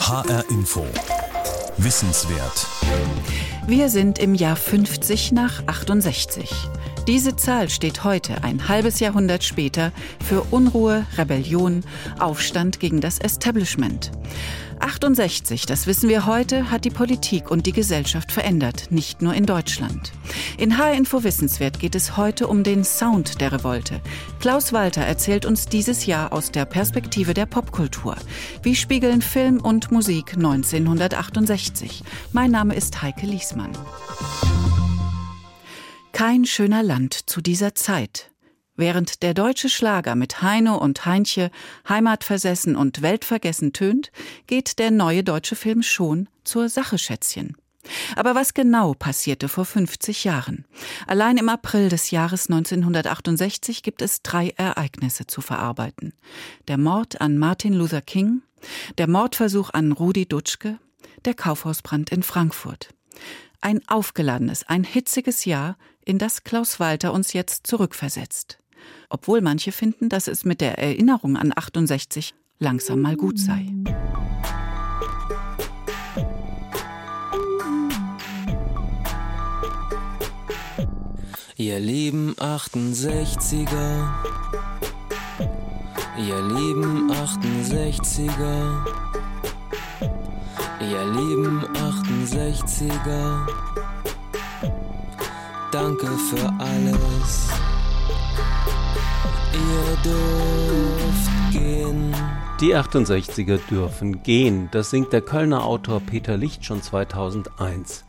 HR Info. Wissenswert. Wir sind im Jahr 50 nach 68. Diese Zahl steht heute, ein halbes Jahrhundert später, für Unruhe, Rebellion, Aufstand gegen das Establishment. 68, das wissen wir heute, hat die Politik und die Gesellschaft verändert, nicht nur in Deutschland. In H-Info Wissenswert geht es heute um den Sound der Revolte. Klaus Walter erzählt uns dieses Jahr aus der Perspektive der Popkultur. Wie spiegeln Film und Musik 1968? Mein Name ist Heike Liesmann. Kein schöner Land zu dieser Zeit. Während der deutsche Schlager mit Heino und Heinche heimatversessen und weltvergessen tönt, geht der neue deutsche Film schon zur Sache Schätzchen. Aber was genau passierte vor 50 Jahren? Allein im April des Jahres 1968 gibt es drei Ereignisse zu verarbeiten. Der Mord an Martin Luther King, der Mordversuch an Rudi Dutschke, der Kaufhausbrand in Frankfurt. Ein aufgeladenes, ein hitziges Jahr, in das Klaus Walter uns jetzt zurückversetzt. Obwohl manche finden, dass es mit der Erinnerung an 68 langsam mal gut sei. Ihr lieben 68er, ihr lieben 68er, ihr lieben 68er, danke für alles. Ihr dürft gehen. Die 68er dürfen gehen. Das singt der Kölner Autor Peter Licht schon 2001.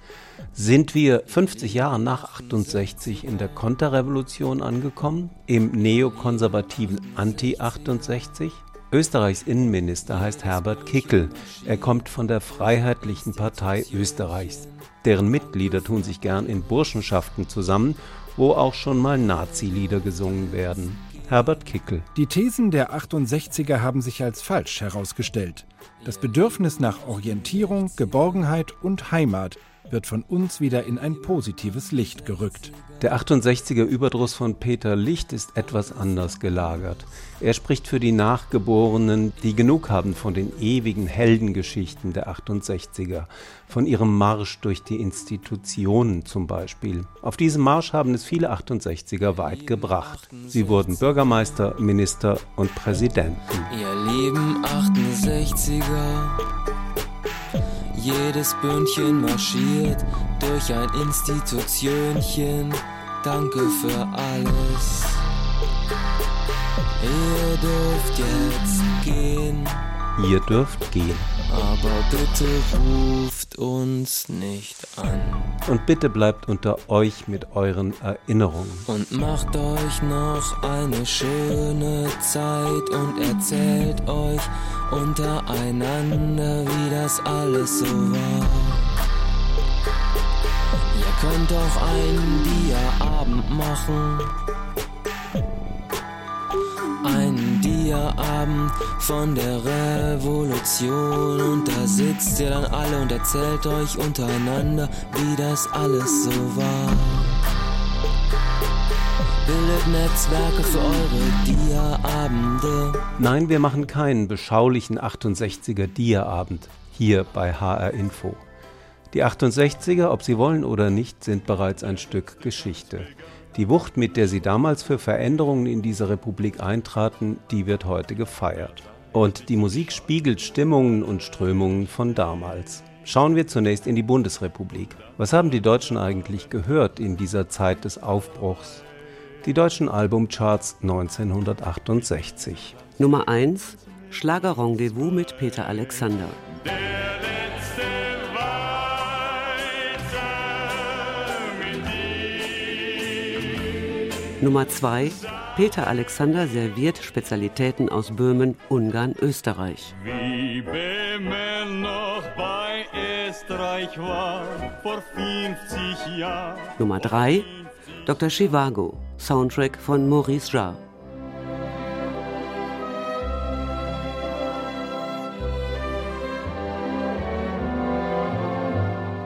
Sind wir 50 Jahre nach 68 in der Konterrevolution angekommen? Im neokonservativen Anti-68? Österreichs Innenminister heißt Herbert Kickel. Er kommt von der Freiheitlichen Partei Österreichs. Deren Mitglieder tun sich gern in Burschenschaften zusammen, wo auch schon mal Nazi-Lieder gesungen werden. Herbert Kickel. Die Thesen der 68er haben sich als falsch herausgestellt. Das Bedürfnis nach Orientierung, Geborgenheit und Heimat wird von uns wieder in ein positives Licht gerückt. Der 68er Überdruss von Peter Licht ist etwas anders gelagert. Er spricht für die Nachgeborenen, die genug haben von den ewigen Heldengeschichten der 68er, von ihrem Marsch durch die Institutionen zum Beispiel. Auf diesem Marsch haben es viele 68er weit gebracht. Sie wurden Bürgermeister, Minister und Präsidenten. Ihr lieben 68er jedes Bündchen marschiert durch ein Institutionchen. Danke für alles. Ihr dürft jetzt gehen. Ihr dürft gehen. Aber bitte ruft uns nicht an. Und bitte bleibt unter euch mit euren Erinnerungen. Und macht euch noch eine schöne Zeit und erzählt euch untereinander, wie das alles so war. Ihr könnt auch einen Dia-Abend machen. Einen Dia-Abend von der Revolution. Und da sitzt ihr dann alle und erzählt euch untereinander, wie das alles so war. Bildet Netzwerke für eure Dia-Abende. Nein, wir machen keinen beschaulichen 68er Dia-Abend hier bei HR Info. Die 68er, ob sie wollen oder nicht, sind bereits ein Stück Geschichte. Die Wucht, mit der sie damals für Veränderungen in dieser Republik eintraten, die wird heute gefeiert. Und die Musik spiegelt Stimmungen und Strömungen von damals. Schauen wir zunächst in die Bundesrepublik. Was haben die Deutschen eigentlich gehört in dieser Zeit des Aufbruchs? Die deutschen Albumcharts 1968. Nummer 1 Schlagerrendezvous mit Peter Alexander. Nummer 2 Peter Alexander serviert Spezialitäten aus Böhmen, Ungarn, Österreich. Wie Böhmen noch bei Österreich war vor 50 Jahren. Nummer 3 Dr. Chivago, Soundtrack von Maurice Jarre.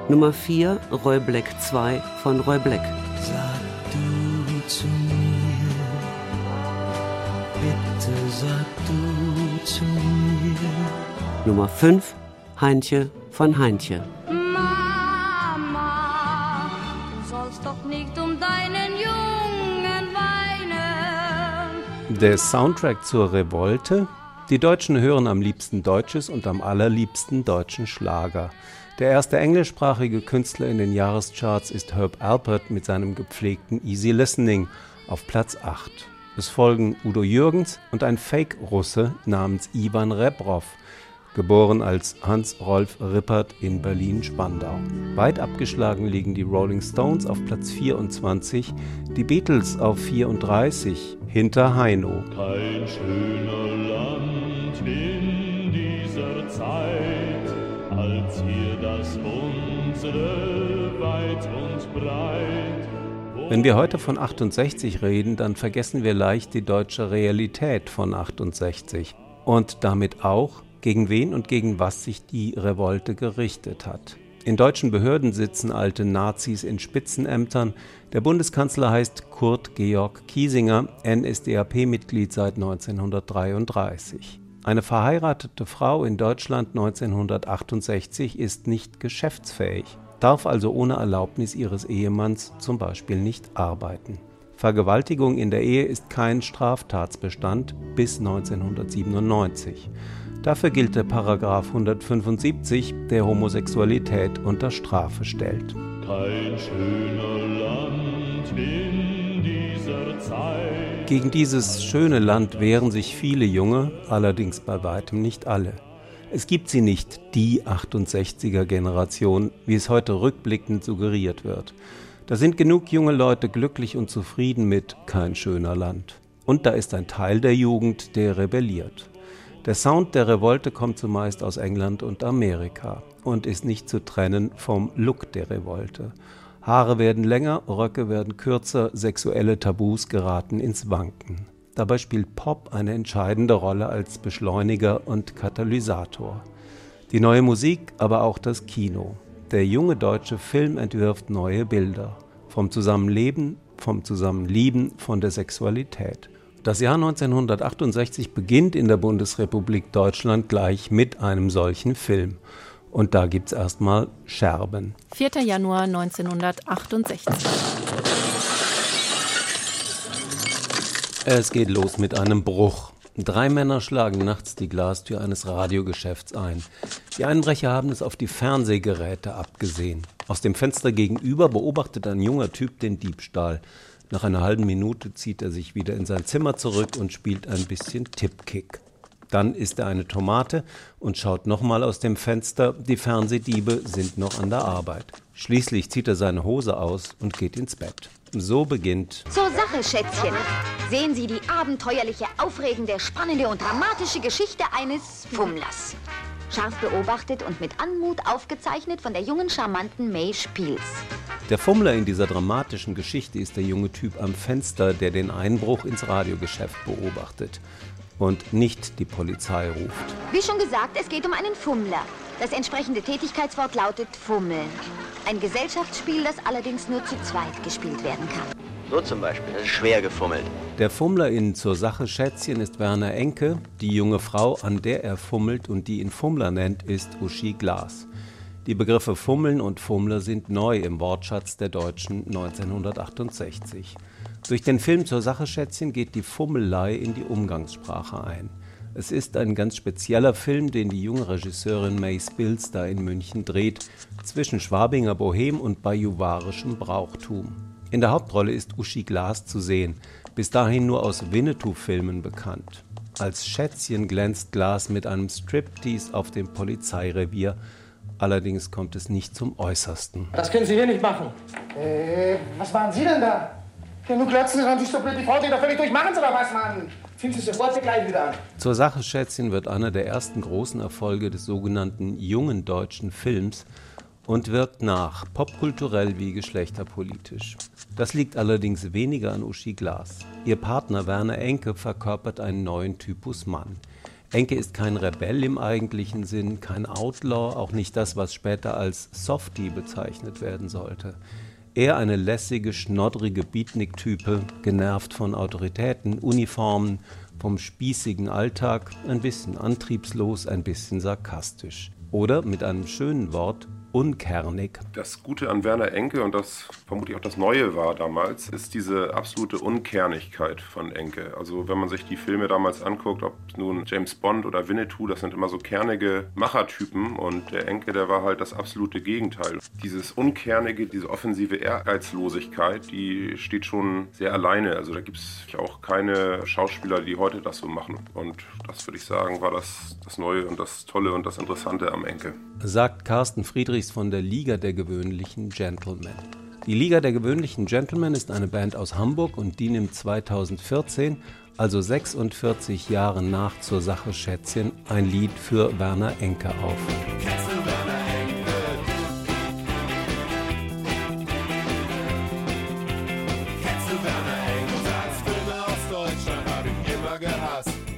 Nummer 4 Roy Black 2 von Roy Black. Sag du zu mir. Nummer 5 Heintje von Heintje. Mama, du sollst doch nicht um deinen Jungen weinen. Der Soundtrack zur Revolte. Die Deutschen hören am liebsten Deutsches und am allerliebsten deutschen Schlager. Der erste englischsprachige Künstler in den Jahrescharts ist Herb Alpert mit seinem gepflegten Easy Listening auf Platz 8. Es folgen Udo Jürgens und ein Fake-Russe namens Ivan Rebrov – geboren als Hans-Rolf Rippert in Berlin-Spandau. Weit abgeschlagen liegen die Rolling Stones auf Platz 24, die Beatles auf 34, hinter Heino. Kein schöner Land in dieser Zeit, als hier das unsere weit und breit. Wenn wir heute von 68 reden, dann vergessen wir leicht die deutsche Realität von 68 und damit auch, gegen wen und gegen was sich die Revolte gerichtet hat. In deutschen Behörden sitzen alte Nazis in Spitzenämtern. Der Bundeskanzler heißt Kurt Georg Kiesinger, NSDAP-Mitglied seit 1933. Eine verheiratete Frau in Deutschland 1968 ist nicht geschäftsfähig, darf also ohne Erlaubnis ihres Ehemanns zum Beispiel nicht arbeiten. Vergewaltigung in der Ehe ist kein Straftatsbestand bis 1997. Dafür gilt der Paragraph 175, der Homosexualität unter Strafe stellt. Kein schöner Land in dieser Zeit. Gegen dieses schöne Land wehren sich viele Junge, allerdings bei weitem nicht alle. Es gibt sie nicht, die 68er Generation, wie es heute rückblickend suggeriert wird. Da sind genug junge Leute glücklich und zufrieden mit kein schöner Land. Und da ist ein Teil der Jugend, der rebelliert. Der Sound der Revolte kommt zumeist aus England und Amerika und ist nicht zu trennen vom Look der Revolte. Haare werden länger, Röcke werden kürzer, sexuelle Tabus geraten ins Wanken. Dabei spielt Pop eine entscheidende Rolle als Beschleuniger und Katalysator. Die neue Musik, aber auch das Kino. Der junge deutsche Film entwirft neue Bilder. Vom Zusammenleben, vom Zusammenlieben, von der Sexualität. Das Jahr 1968 beginnt in der Bundesrepublik Deutschland gleich mit einem solchen Film. Und da gibt es erstmal Scherben. 4. Januar 1968. Es geht los mit einem Bruch. Drei Männer schlagen nachts die Glastür eines Radiogeschäfts ein. Die Einbrecher haben es auf die Fernsehgeräte abgesehen. Aus dem Fenster gegenüber beobachtet ein junger Typ den Diebstahl. Nach einer halben Minute zieht er sich wieder in sein Zimmer zurück und spielt ein bisschen Tippkick. Dann isst er eine Tomate und schaut nochmal aus dem Fenster. Die Fernsehdiebe sind noch an der Arbeit. Schließlich zieht er seine Hose aus und geht ins Bett. So beginnt. Zur Sache, Schätzchen. Sehen Sie die abenteuerliche, aufregende, spannende und dramatische Geschichte eines Fummlers scharf beobachtet und mit Anmut aufgezeichnet von der jungen, charmanten May Spiels. Der Fummler in dieser dramatischen Geschichte ist der junge Typ am Fenster, der den Einbruch ins Radiogeschäft beobachtet und nicht die Polizei ruft. Wie schon gesagt, es geht um einen Fummler. Das entsprechende Tätigkeitswort lautet Fummeln. Ein Gesellschaftsspiel, das allerdings nur zu zweit gespielt werden kann. So zum Beispiel, das ist schwer gefummelt. Der Fummler in Zur Sache Schätzchen ist Werner Enke. Die junge Frau, an der er fummelt und die ihn Fummler nennt, ist Uschi Glas. Die Begriffe Fummeln und Fummler sind neu im Wortschatz der Deutschen 1968. Durch den Film Zur Sache Schätzchen geht die Fummelei in die Umgangssprache ein. Es ist ein ganz spezieller Film, den die junge Regisseurin May Spills da in München dreht, zwischen Schwabinger Bohem und bajuwarischem Brauchtum. In der Hauptrolle ist Uschi Glas zu sehen, bis dahin nur aus Winnetou-Filmen bekannt. Als Schätzchen glänzt Glas mit einem Striptease auf dem Polizeirevier. Allerdings kommt es nicht zum Äußersten. Das können Sie hier nicht machen. Äh, was machen Sie denn da? Ja, nun klotzen Sie sich so blöd die Frau da völlig durch. Machen Sie doch was, Mann! Ziehen Sie sofort gleich wieder an. Zur Sache Schätzchen wird einer der ersten großen Erfolge des sogenannten jungen deutschen Films und wirkt nach, popkulturell wie geschlechterpolitisch. Das liegt allerdings weniger an Uschi Glas. Ihr Partner Werner Enke verkörpert einen neuen Typus Mann. Enke ist kein Rebell im eigentlichen Sinn, kein Outlaw, auch nicht das, was später als Softie bezeichnet werden sollte. Eher eine lässige, schnoddrige Beatnik-Type, genervt von Autoritäten, Uniformen, vom spießigen Alltag, ein bisschen antriebslos, ein bisschen sarkastisch. Oder mit einem schönen Wort unkernig. Das Gute an Werner Enke und das vermutlich auch das Neue war damals, ist diese absolute Unkernigkeit von Enke. Also wenn man sich die Filme damals anguckt, ob nun James Bond oder Winnetou, das sind immer so kernige Machertypen und der Enke, der war halt das absolute Gegenteil. Dieses Unkernige, diese offensive Ehrgeizlosigkeit, die steht schon sehr alleine. Also da gibt es auch keine Schauspieler, die heute das so machen. Und das würde ich sagen, war das, das Neue und das Tolle und das Interessante am Enke. Sagt Carsten Friedrichs Friedrichs von der Liga der gewöhnlichen Gentlemen. Die Liga der gewöhnlichen Gentlemen ist eine Band aus Hamburg und die nimmt 2014, also 46 Jahre nach zur Sache Schätzchen, ein Lied für Werner Enke auf.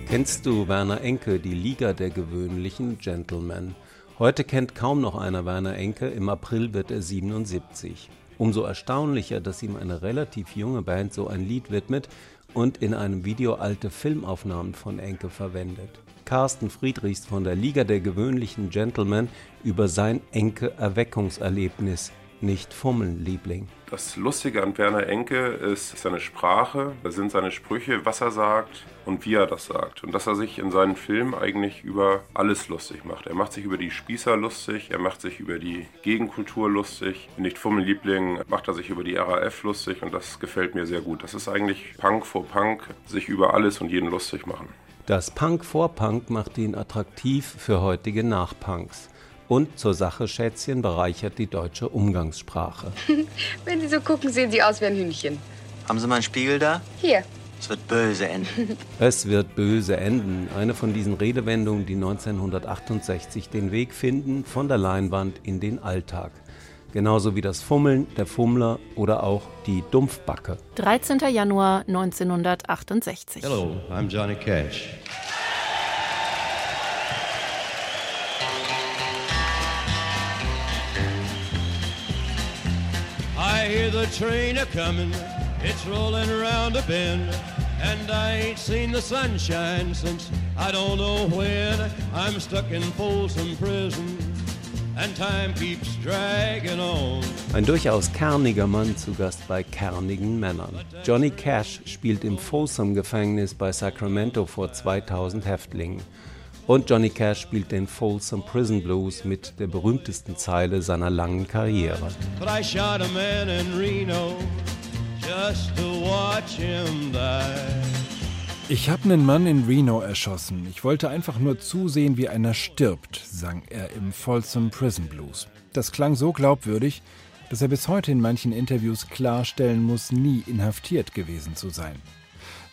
Kennst du Werner Enke, die Liga der gewöhnlichen Gentlemen? Heute kennt kaum noch einer Werner Enke, im April wird er 77. Umso erstaunlicher, dass ihm eine relativ junge Band so ein Lied widmet und in einem Video alte Filmaufnahmen von Enke verwendet. Carsten Friedrichs von der Liga der gewöhnlichen Gentlemen über sein Enke-Erweckungserlebnis nicht fummeln, Liebling. Das Lustige an Werner Enke ist seine Sprache, das sind seine Sprüche, was er sagt und wie er das sagt. Und dass er sich in seinen Filmen eigentlich über alles lustig macht. Er macht sich über die Spießer lustig, er macht sich über die Gegenkultur lustig. In Nicht Fummel Liebling macht er sich über die RAF lustig und das gefällt mir sehr gut. Das ist eigentlich Punk vor Punk, sich über alles und jeden lustig machen. Das Punk vor Punk macht ihn attraktiv für heutige Nachpunks. Und zur Sache, Schätzchen, bereichert die deutsche Umgangssprache. Wenn Sie so gucken, sehen Sie aus wie ein Hühnchen. Haben Sie mal einen Spiegel da? Hier. Es wird böse enden. Es wird böse enden. Eine von diesen Redewendungen, die 1968 den Weg finden von der Leinwand in den Alltag. Genauso wie das Fummeln, der Fummler oder auch die Dumpfbacke. 13. Januar 1968. Hello, I'm Johnny Cash. Hear the train a comin', it's rollin' around a bend. And I ain't seen the sunshine since I don't know when. I'm stuck in Folsom Prison. And time keeps dragging on. Ein durchaus kerniger Mann zu Gast bei kernigen Männern. Johnny Cash spielt im Folsom-Gefängnis bei Sacramento vor 2000 Häftlingen. Und Johnny Cash spielt den Folsom Prison Blues mit der berühmtesten Zeile seiner langen Karriere. But I shot a man in Reno just to watch him die. Ich habe einen Mann in Reno erschossen. Ich wollte einfach nur zusehen, wie einer stirbt, sang er im Folsom Prison Blues. Das klang so glaubwürdig, dass er bis heute in manchen Interviews klarstellen muss, nie inhaftiert gewesen zu sein.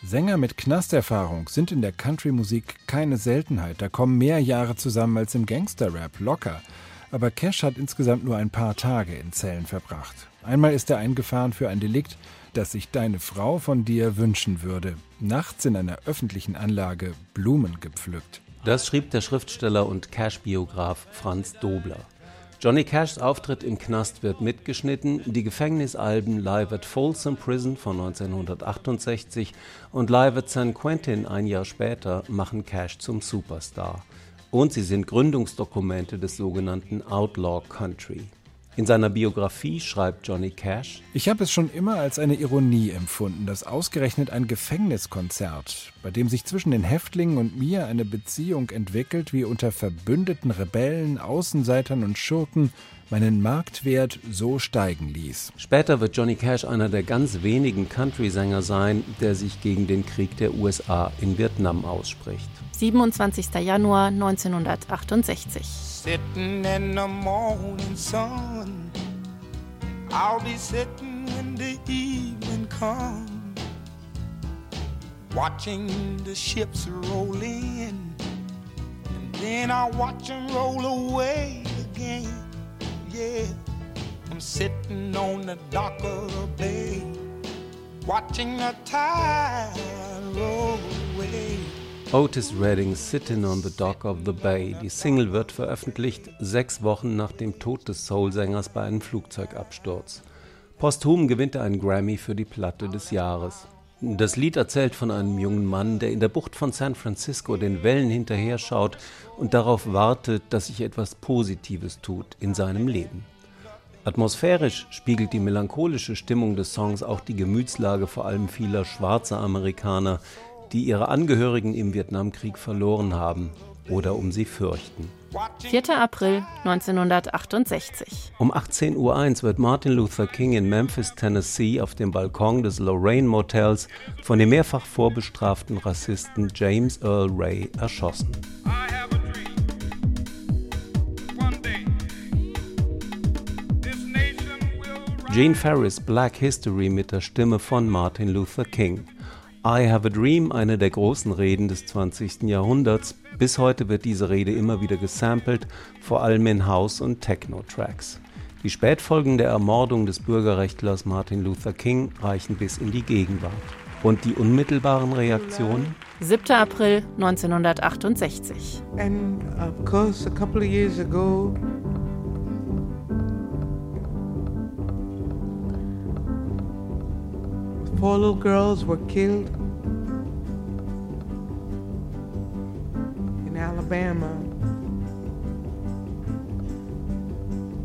Sänger mit Knasterfahrung sind in der Country-Musik keine Seltenheit. Da kommen mehr Jahre zusammen als im Gangster-Rap, locker. Aber Cash hat insgesamt nur ein paar Tage in Zellen verbracht. Einmal ist er eingefahren für ein Delikt, das sich deine Frau von dir wünschen würde. Nachts in einer öffentlichen Anlage Blumen gepflückt. Das schrieb der Schriftsteller und Cash-Biograf Franz Dobler. Johnny Cashs Auftritt im Knast wird mitgeschnitten, die Gefängnisalben Live at Folsom Prison von 1968 und Live at San Quentin ein Jahr später machen Cash zum Superstar. Und sie sind Gründungsdokumente des sogenannten Outlaw Country. In seiner Biografie schreibt Johnny Cash: Ich habe es schon immer als eine Ironie empfunden, dass ausgerechnet ein Gefängniskonzert, bei dem sich zwischen den Häftlingen und mir eine Beziehung entwickelt wie unter verbündeten Rebellen, Außenseitern und Schurken, meinen Marktwert so steigen ließ. Später wird Johnny Cash einer der ganz wenigen Country-Sänger sein, der sich gegen den Krieg der USA in Vietnam ausspricht. 27. Januar 1968. Sitting in the morning sun, I'll be sitting when the evening comes, watching the ships roll in, and then I'll watch them roll away again. Yeah, I'm sitting on the dock of the bay, watching the tide roll away. Otis Redding Sitting on the Dock of the Bay. Die Single wird veröffentlicht sechs Wochen nach dem Tod des Soul-Sängers bei einem Flugzeugabsturz. Posthum gewinnt er einen Grammy für die Platte des Jahres. Das Lied erzählt von einem jungen Mann, der in der Bucht von San Francisco den Wellen hinterher schaut und darauf wartet, dass sich etwas Positives tut in seinem Leben. Atmosphärisch spiegelt die melancholische Stimmung des Songs auch die Gemütslage vor allem vieler schwarzer Amerikaner, die ihre Angehörigen im Vietnamkrieg verloren haben oder um sie fürchten. 4. April 1968. Um 18.01 Uhr wird Martin Luther King in Memphis, Tennessee auf dem Balkon des Lorraine Motels von dem mehrfach vorbestraften Rassisten James Earl Ray erschossen. Gene Ferris Black History mit der Stimme von Martin Luther King. I Have a Dream, eine der großen Reden des 20. Jahrhunderts. Bis heute wird diese Rede immer wieder gesampelt, vor allem in House- und Techno-Tracks. Die Spätfolgen der Ermordung des Bürgerrechtlers Martin Luther King reichen bis in die Gegenwart. Und die unmittelbaren Reaktionen? 7. April 1968. And of course, a couple of years ago, four little girls were killed Alabama.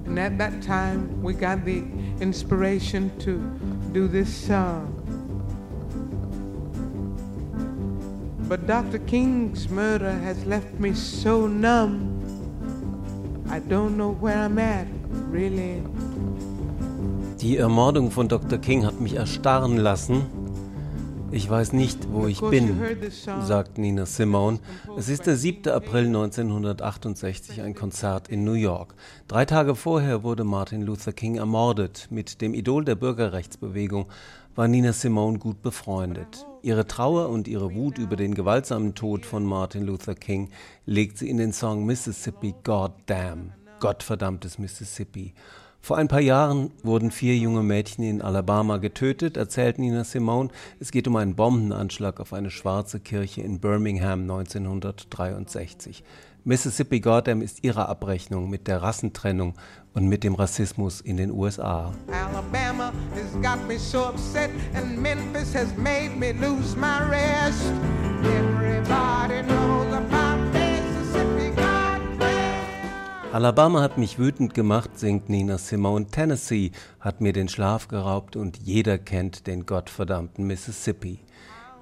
And at that time, we got the inspiration to do this song. But Dr. King's murder has left me so numb. I don't know where I'm at, really. Die Ermordung von Dr. King hat mich erstarren lassen. Ich weiß nicht, wo ich bin, sagt Nina Simone. Es ist der 7. April 1968, ein Konzert in New York. Drei Tage vorher wurde Martin Luther King ermordet. Mit dem Idol der Bürgerrechtsbewegung war Nina Simone gut befreundet. Ihre Trauer und ihre Wut über den gewaltsamen Tod von Martin Luther King legt sie in den Song Mississippi God Damn, Gottverdammtes Mississippi. Vor ein paar Jahren wurden vier junge Mädchen in Alabama getötet, erzählt Nina Simone. Es geht um einen Bombenanschlag auf eine schwarze Kirche in Birmingham 1963. Mississippi Goddam ist ihre Abrechnung mit der Rassentrennung und mit dem Rassismus in den USA. Alabama has got me so upset and Memphis has made me lose my rest. Everybody knows Alabama hat mich wütend gemacht, singt Nina Simone. Tennessee hat mir den Schlaf geraubt und jeder kennt den gottverdammten Mississippi.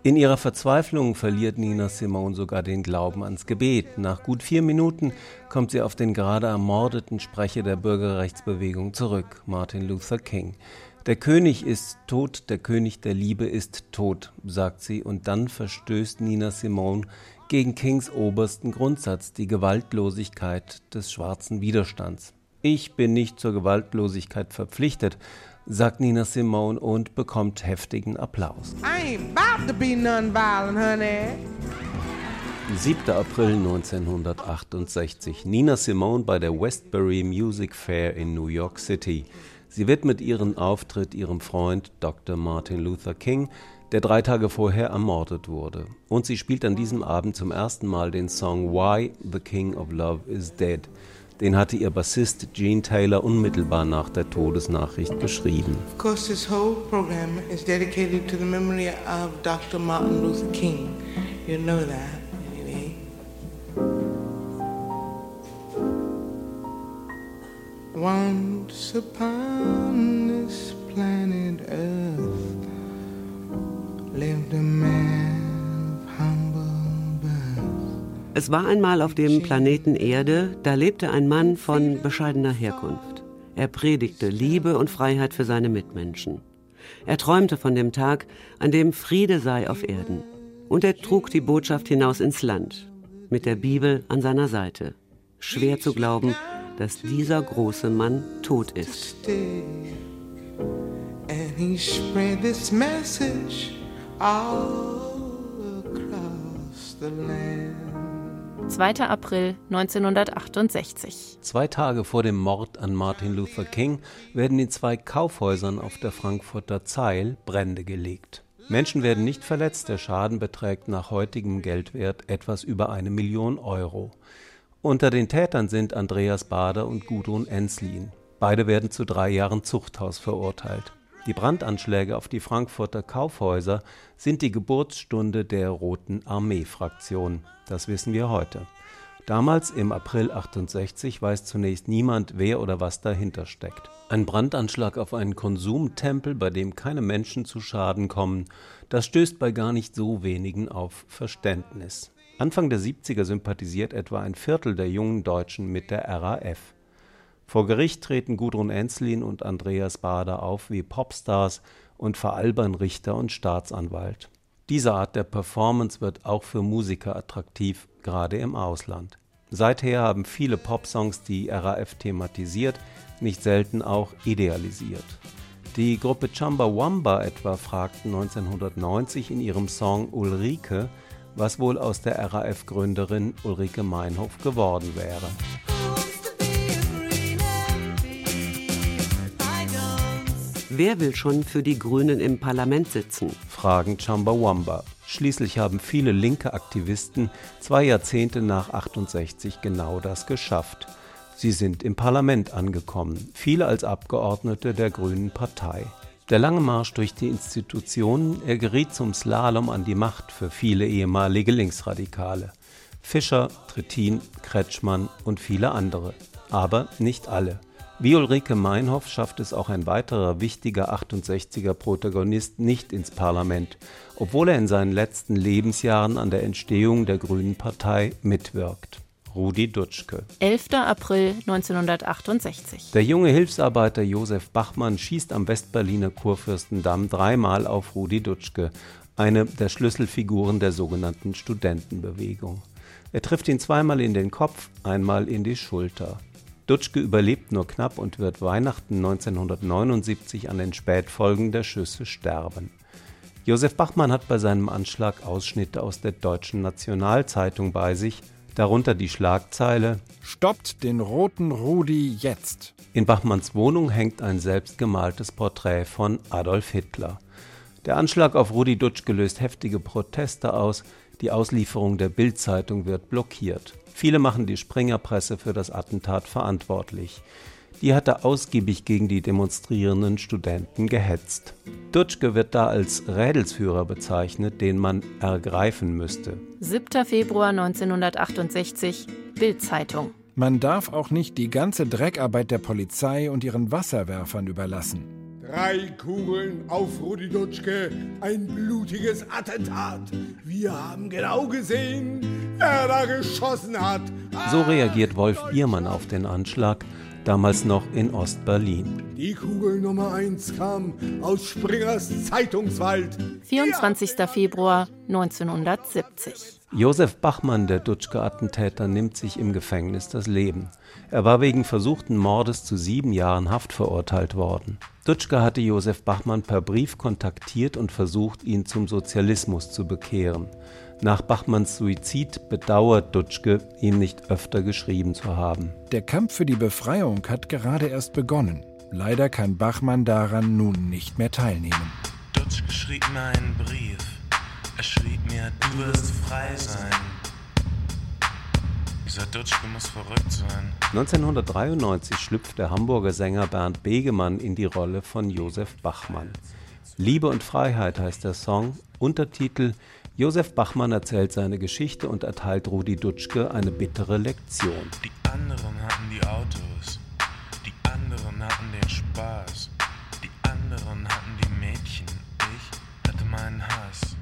In ihrer Verzweiflung verliert Nina Simone sogar den Glauben ans Gebet. Nach gut vier Minuten kommt sie auf den gerade ermordeten Sprecher der Bürgerrechtsbewegung zurück, Martin Luther King. Der König ist tot, der König der Liebe ist tot, sagt sie, und dann verstößt Nina Simone gegen Kings obersten Grundsatz, die Gewaltlosigkeit des schwarzen Widerstands. Ich bin nicht zur Gewaltlosigkeit verpflichtet, sagt Nina Simone und bekommt heftigen Applaus. 7. April 1968. Nina Simone bei der Westbury Music Fair in New York City. Sie widmet ihren Auftritt ihrem Freund Dr. Martin Luther King, der drei Tage vorher ermordet wurde. Und sie spielt an diesem Abend zum ersten Mal den Song Why the King of Love is Dead. Den hatte ihr Bassist Gene Taylor unmittelbar nach der Todesnachricht geschrieben. Of course, this whole program is dedicated to the memory of Dr. Martin Luther King. You know that, Once upon this planet Earth Es war einmal auf dem Planeten Erde, da lebte ein Mann von bescheidener Herkunft. Er predigte Liebe und Freiheit für seine Mitmenschen. Er träumte von dem Tag, an dem Friede sei auf Erden. Und er trug die Botschaft hinaus ins Land, mit der Bibel an seiner Seite. Schwer zu glauben, dass dieser große Mann tot ist. 2. April 1968. Zwei Tage vor dem Mord an Martin Luther King werden in zwei Kaufhäusern auf der Frankfurter Zeil Brände gelegt. Menschen werden nicht verletzt, der Schaden beträgt nach heutigem Geldwert etwas über eine Million Euro. Unter den Tätern sind Andreas Bader und Gudrun Enslin. Beide werden zu drei Jahren Zuchthaus verurteilt. Die Brandanschläge auf die Frankfurter Kaufhäuser sind die Geburtsstunde der Roten Armee-Fraktion. Das wissen wir heute. Damals im April 68 weiß zunächst niemand, wer oder was dahinter steckt. Ein Brandanschlag auf einen Konsumtempel, bei dem keine Menschen zu Schaden kommen, das stößt bei gar nicht so wenigen auf Verständnis. Anfang der 70er sympathisiert etwa ein Viertel der jungen Deutschen mit der RAF. Vor Gericht treten Gudrun Enslin und Andreas Bader auf wie Popstars und veralbern Richter und Staatsanwalt. Diese Art der Performance wird auch für Musiker attraktiv, gerade im Ausland. Seither haben viele Popsongs die RAF thematisiert, nicht selten auch idealisiert. Die Gruppe Chumbawamba etwa fragten 1990 in ihrem Song Ulrike, was wohl aus der RAF-Gründerin Ulrike Meinhof geworden wäre. Wer will schon für die Grünen im Parlament sitzen? Fragen Chumbawamba. Schließlich haben viele linke Aktivisten zwei Jahrzehnte nach 68 genau das geschafft. Sie sind im Parlament angekommen, viele als Abgeordnete der Grünen Partei. Der lange Marsch durch die Institutionen, er geriet zum Slalom an die Macht für viele ehemalige Linksradikale. Fischer, Trittin, Kretschmann und viele andere. Aber nicht alle. Wie Ulrike Meinhoff schafft es auch ein weiterer wichtiger 68er Protagonist nicht ins Parlament, obwohl er in seinen letzten Lebensjahren an der Entstehung der Grünen Partei mitwirkt. Rudi Dutschke. 11. April 1968. Der junge Hilfsarbeiter Josef Bachmann schießt am Westberliner Kurfürstendamm dreimal auf Rudi Dutschke, eine der Schlüsselfiguren der sogenannten Studentenbewegung. Er trifft ihn zweimal in den Kopf, einmal in die Schulter. Dutschke überlebt nur knapp und wird Weihnachten 1979 an den Spätfolgen der Schüsse sterben. Josef Bachmann hat bei seinem Anschlag Ausschnitte aus der Deutschen Nationalzeitung bei sich, darunter die Schlagzeile Stoppt den roten Rudi jetzt. In Bachmanns Wohnung hängt ein selbstgemaltes Porträt von Adolf Hitler. Der Anschlag auf Rudi Dutschke löst heftige Proteste aus, die Auslieferung der Bildzeitung wird blockiert. Viele machen die Springerpresse für das Attentat verantwortlich. Die hatte ausgiebig gegen die demonstrierenden Studenten gehetzt. Dutschke wird da als Rädelsführer bezeichnet, den man ergreifen müsste. 7. Februar 1968, Bildzeitung. Man darf auch nicht die ganze Dreckarbeit der Polizei und ihren Wasserwerfern überlassen. Drei Kugeln auf Rudi Dutschke, ein blutiges Attentat. Wir haben genau gesehen, wer da geschossen hat. So reagiert Wolf Biermann auf den Anschlag, damals noch in Ostberlin. Die Kugel Nummer 1 kam aus Springers Zeitungswald. 24. Februar 1970. Josef Bachmann, der Dutschke-Attentäter, nimmt sich im Gefängnis das Leben. Er war wegen versuchten Mordes zu sieben Jahren Haft verurteilt worden. Dutschke hatte Josef Bachmann per Brief kontaktiert und versucht, ihn zum Sozialismus zu bekehren. Nach Bachmanns Suizid bedauert Dutschke, ihm nicht öfter geschrieben zu haben. Der Kampf für die Befreiung hat gerade erst begonnen. Leider kann Bachmann daran nun nicht mehr teilnehmen. Dutschke schrieb mir einen Brief. Er schrieb mir, du wirst frei sein. Dieser Dutschke muss verrückt sein. 1993 schlüpft der Hamburger Sänger Bernd Begemann in die Rolle von Josef Bachmann. Liebe und Freiheit heißt der Song, Untertitel Josef Bachmann erzählt seine Geschichte und erteilt Rudi Dutschke eine bittere Lektion. Die anderen hatten die Autos, die anderen hatten den Spaß, die anderen hatten die Mädchen, ich hatte meinen Hass.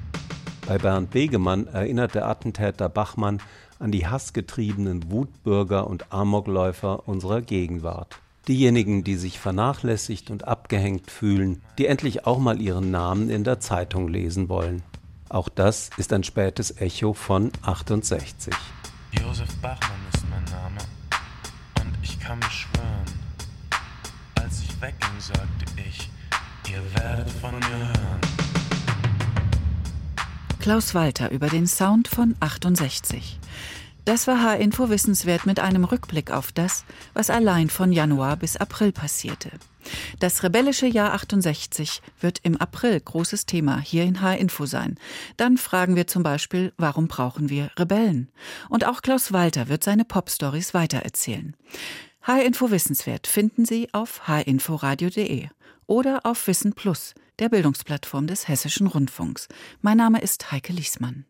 Bei Bernd Begemann erinnert der Attentäter Bachmann an die hassgetriebenen Wutbürger und Amokläufer unserer Gegenwart. Diejenigen, die sich vernachlässigt und abgehängt fühlen, die endlich auch mal ihren Namen in der Zeitung lesen wollen. Auch das ist ein spätes Echo von 68. Josef Bachmann ist mein Name und ich kann beschwören, als ich wegging, sagte ich, ihr werdet von mir hören. Klaus Walter über den Sound von 68. Das war H-Info Wissenswert mit einem Rückblick auf das, was allein von Januar bis April passierte. Das rebellische Jahr 68 wird im April großes Thema hier in H-Info sein. Dann fragen wir zum Beispiel, warum brauchen wir Rebellen? Und auch Klaus Walter wird seine Pop-Stories weitererzählen. H-Info Wissenswert finden Sie auf hinforadio.de oder auf Wissen Plus, der Bildungsplattform des Hessischen Rundfunks. Mein Name ist Heike Liesmann.